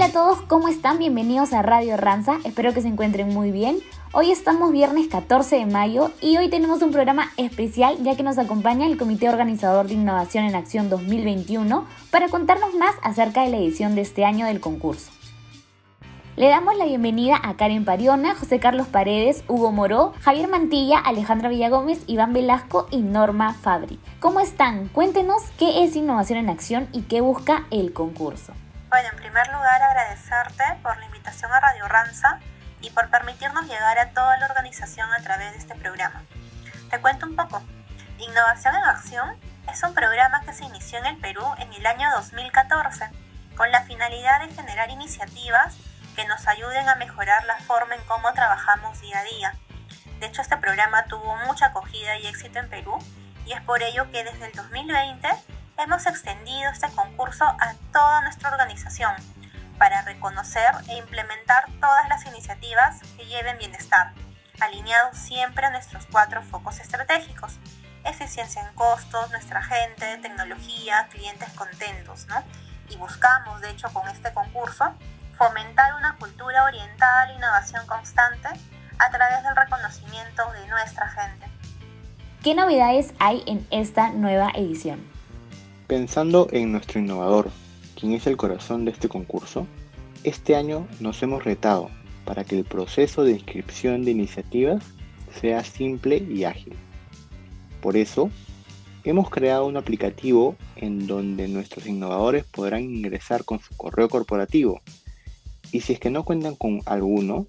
Hola a todos, ¿cómo están? Bienvenidos a Radio Ranza, espero que se encuentren muy bien. Hoy estamos viernes 14 de mayo y hoy tenemos un programa especial ya que nos acompaña el Comité Organizador de Innovación en Acción 2021 para contarnos más acerca de la edición de este año del concurso. Le damos la bienvenida a Karen Pariona, José Carlos Paredes, Hugo Moró, Javier Mantilla, Alejandra Villagómez, Iván Velasco y Norma Fabri. ¿Cómo están? Cuéntenos qué es Innovación en Acción y qué busca el concurso. Bueno, en primer lugar agradecerte por la invitación a Radio Ranza y por permitirnos llegar a toda la organización a través de este programa. Te cuento un poco. Innovación en Acción es un programa que se inició en el Perú en el año 2014 con la finalidad de generar iniciativas que nos ayuden a mejorar la forma en cómo trabajamos día a día. De hecho, este programa tuvo mucha acogida y éxito en Perú y es por ello que desde el 2020 hemos extendido este concurso a toda nuestra organización para reconocer e implementar todas las iniciativas que lleven bienestar, alineados siempre a nuestros cuatro focos estratégicos. Eficiencia en costos, nuestra gente, tecnología, clientes contentos, ¿no? Y buscamos, de hecho, con este concurso, fomentar una cultura orientada a la innovación constante a través del reconocimiento de nuestra gente. ¿Qué novedades hay en esta nueva edición? Pensando en nuestro innovador, quien es el corazón de este concurso, este año nos hemos retado para que el proceso de inscripción de iniciativas sea simple y ágil. Por eso, hemos creado un aplicativo en donde nuestros innovadores podrán ingresar con su correo corporativo y si es que no cuentan con alguno,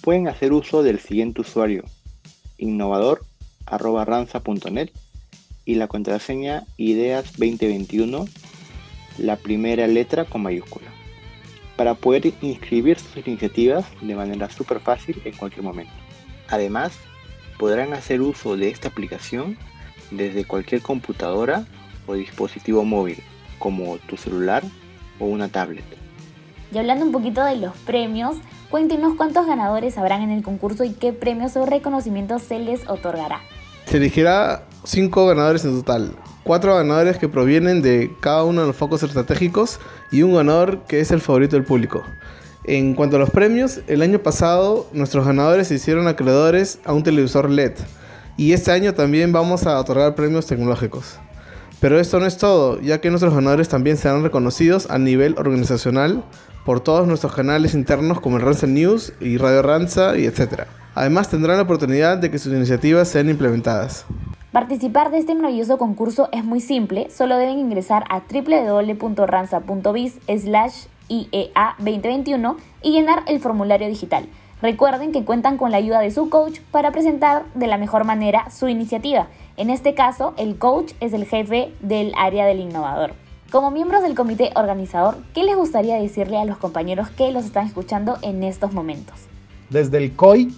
pueden hacer uso del siguiente usuario, innovador.ranza.net y la contraseña Ideas 2021 la primera letra con mayúscula, para poder inscribir sus iniciativas de manera súper fácil en cualquier momento. Además, podrán hacer uso de esta aplicación desde cualquier computadora o dispositivo móvil, como tu celular o una tablet. Y hablando un poquito de los premios, cuéntenos cuántos ganadores habrán en el concurso y qué premios o reconocimientos se les otorgará. Se elegirá cinco ganadores en total, cuatro ganadores que provienen de cada uno de los focos estratégicos y un ganador que es el favorito del público. En cuanto a los premios, el año pasado nuestros ganadores se hicieron acreedores a un televisor LED y este año también vamos a otorgar premios tecnológicos. Pero esto no es todo, ya que nuestros ganadores también serán reconocidos a nivel organizacional por todos nuestros canales internos como el Ranza News y Radio Ranza y etc. Además tendrán la oportunidad de que sus iniciativas sean implementadas. Participar de este maravilloso concurso es muy simple, solo deben ingresar a www.ranza.biz slash IEA 2021 y llenar el formulario digital. Recuerden que cuentan con la ayuda de su coach para presentar de la mejor manera su iniciativa. En este caso, el coach es el jefe del área del innovador. Como miembros del comité organizador, ¿qué les gustaría decirle a los compañeros que los están escuchando en estos momentos? Desde el COI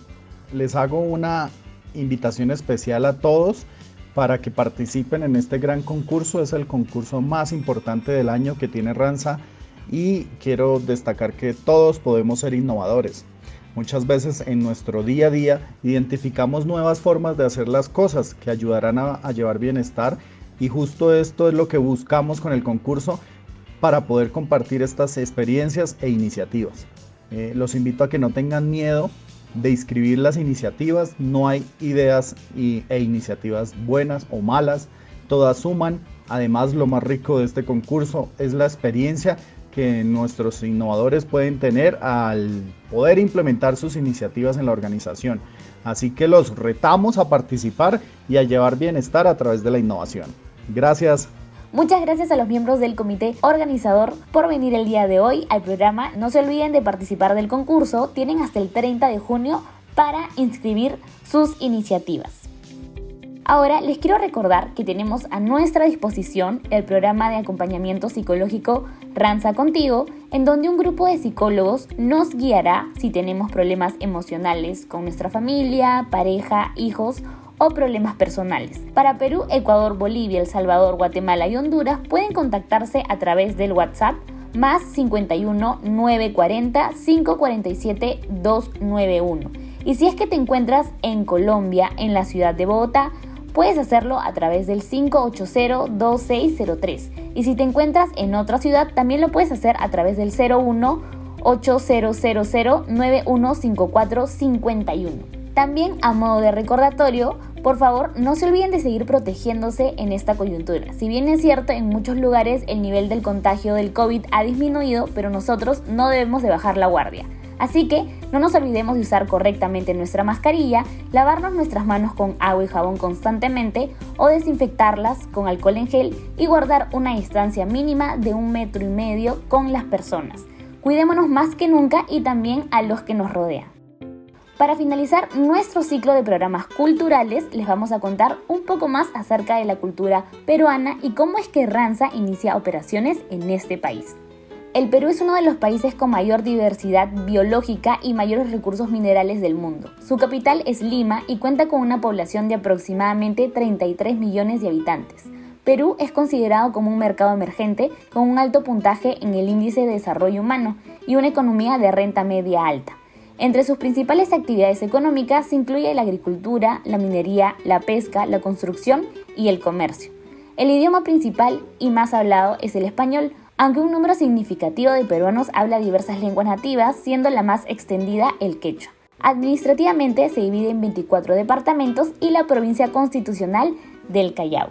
les hago una invitación especial a todos para que participen en este gran concurso. Es el concurso más importante del año que tiene Ranza y quiero destacar que todos podemos ser innovadores. Muchas veces en nuestro día a día identificamos nuevas formas de hacer las cosas que ayudarán a, llevar bienestar y justo esto es lo que buscamos con el concurso para poder compartir estas experiencias e iniciativas. Eh, los invito a que no tengan miedo de inscribir las iniciativas. No hay ideas e iniciativas buenas o malas, todas suman. Además, lo más rico de este concurso es la experiencia que nuestros innovadores pueden tener al poder implementar sus iniciativas en la organización. Así que los retamos a participar y a llevar bienestar a través de la innovación. Gracias. Muchas gracias a los miembros del comité organizador por venir el día de hoy al programa. No se olviden de participar del concurso. Tienen hasta el 30 de junio para inscribir sus iniciativas. Ahora les quiero recordar que tenemos a nuestra disposición el programa de acompañamiento psicológico Ranza Contigo, en donde un grupo de psicólogos nos guiará si tenemos problemas emocionales con nuestra familia, pareja, hijos o problemas personales. Para Perú, Ecuador, Bolivia, El Salvador, Guatemala y Honduras pueden contactarse a través del WhatsApp más 51 940 547 291. Y si es que te encuentras en Colombia, en la ciudad de Bogotá, puedes hacerlo a través del 580-2603. Y si te encuentras en otra ciudad, también lo puedes hacer a través del 01 8000-915451. También a modo de recordatorio, por favor, no se olviden de seguir protegiéndose en esta coyuntura. Si bien es cierto, en muchos lugares el nivel del contagio del COVID ha disminuido, pero nosotros no debemos de bajar la guardia. Así que no nos olvidemos de usar correctamente nuestra mascarilla, lavarnos nuestras manos con agua y jabón constantemente o desinfectarlas con alcohol en gel y guardar una distancia mínima de un metro y medio con las personas. Cuidémonos más que nunca y también a los que nos rodean. Para finalizar nuestro ciclo de programas culturales, les vamos a contar un poco más acerca de la cultura peruana y cómo es que Ranza inicia operaciones en este país. El Perú es uno de los países con mayor diversidad biológica y mayores recursos minerales del mundo. Su capital es Lima y cuenta con una población de aproximadamente 33 millones de habitantes. Perú es considerado como un mercado emergente con un alto puntaje en el índice de desarrollo humano y una economía de renta media alta. Entre sus principales actividades económicas se incluye la agricultura, la minería, la pesca, la construcción y el comercio. El idioma principal y más hablado es el español, aunque un número significativo de peruanos habla diversas lenguas nativas, siendo la más extendida el quechua. Administrativamente se divide en 24 departamentos y la provincia constitucional del Callao.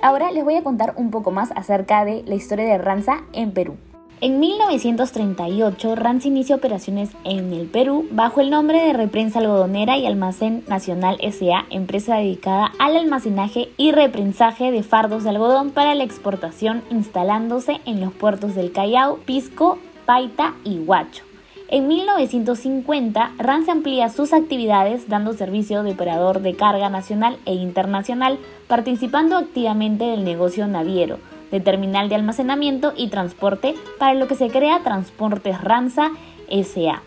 Ahora les voy a contar un poco más acerca de la historia de Ranza en Perú. En 1938, Ranza inicia operaciones en el Perú bajo el nombre de Reprensa Algodonera y Almacén Nacional SA, empresa dedicada al almacenaje y reprensaje de fardos de algodón para la exportación, instalándose en los puertos del Callao, Pisco, Paita y Huacho. En 1950, Ranza amplía sus actividades dando servicio de operador de carga nacional e internacional, participando activamente del negocio naviero de terminal de almacenamiento y transporte, para lo que se crea Transportes Ranza SA.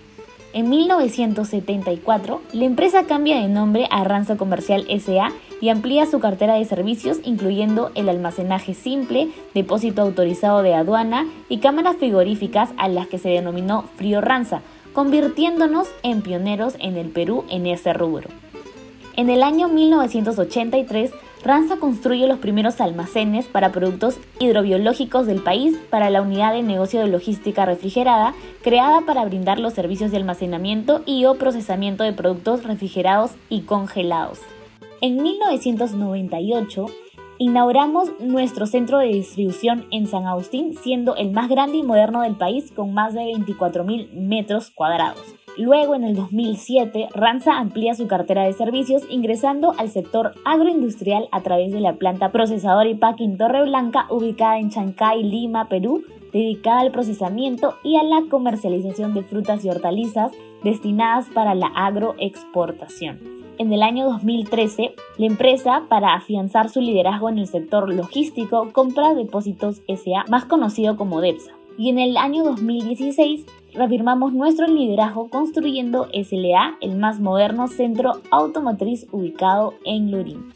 En 1974, la empresa cambia de nombre a Ranza Comercial SA y amplía su cartera de servicios incluyendo el almacenaje simple, depósito autorizado de aduana y cámaras frigoríficas a las que se denominó Frío Ranza, convirtiéndonos en pioneros en el Perú en ese rubro. En el año 1983, Ranza construye los primeros almacenes para productos hidrobiológicos del país para la unidad de negocio de logística refrigerada, creada para brindar los servicios de almacenamiento y o procesamiento de productos refrigerados y congelados. En 1998, inauguramos nuestro centro de distribución en San Agustín, siendo el más grande y moderno del país con más de 24.000 metros cuadrados. Luego, en el 2007, Ranza amplía su cartera de servicios ingresando al sector agroindustrial a través de la planta procesadora y packing Torre Blanca ubicada en Chancay, Lima, Perú, dedicada al procesamiento y a la comercialización de frutas y hortalizas destinadas para la agroexportación. En el año 2013, la empresa, para afianzar su liderazgo en el sector logístico, compra Depósitos SA, más conocido como DEPSA. Y en el año 2016 reafirmamos nuestro liderazgo construyendo SLA, el más moderno centro automotriz ubicado en Lurín.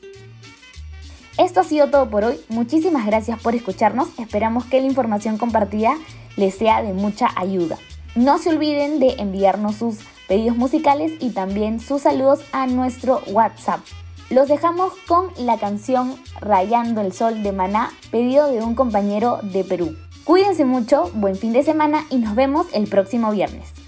Esto ha sido todo por hoy, muchísimas gracias por escucharnos, esperamos que la información compartida les sea de mucha ayuda. No se olviden de enviarnos sus pedidos musicales y también sus saludos a nuestro WhatsApp. Los dejamos con la canción Rayando el Sol de Maná, pedido de un compañero de Perú. Cuídense mucho, buen fin de semana y nos vemos el próximo viernes.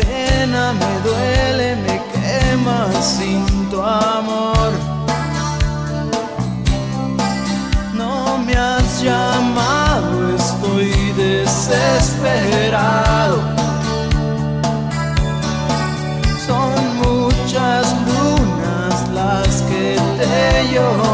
pena, me duele, me quema sin tu amor. No me has llamado, estoy desesperado. Son muchas lunas las que te he llorado.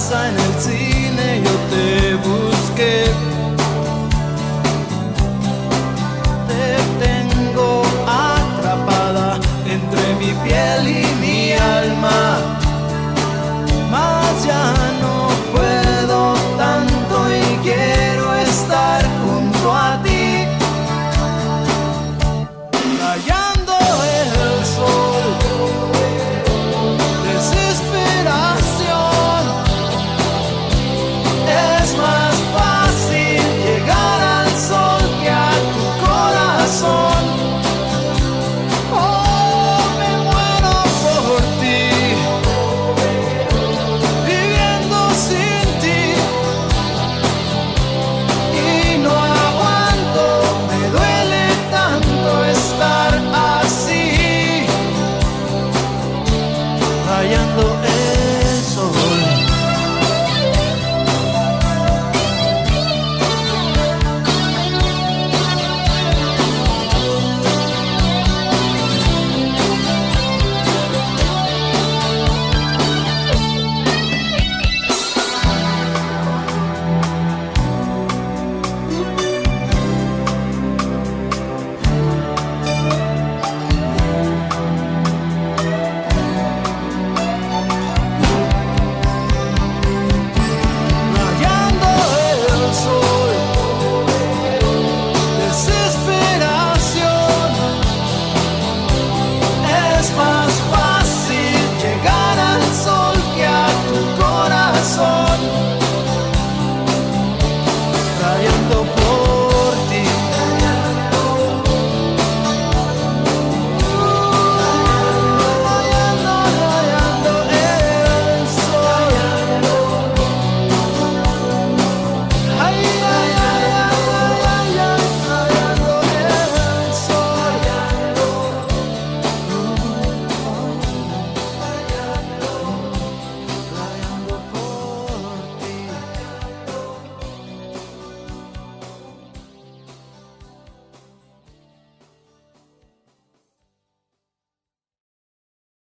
seine Ziele.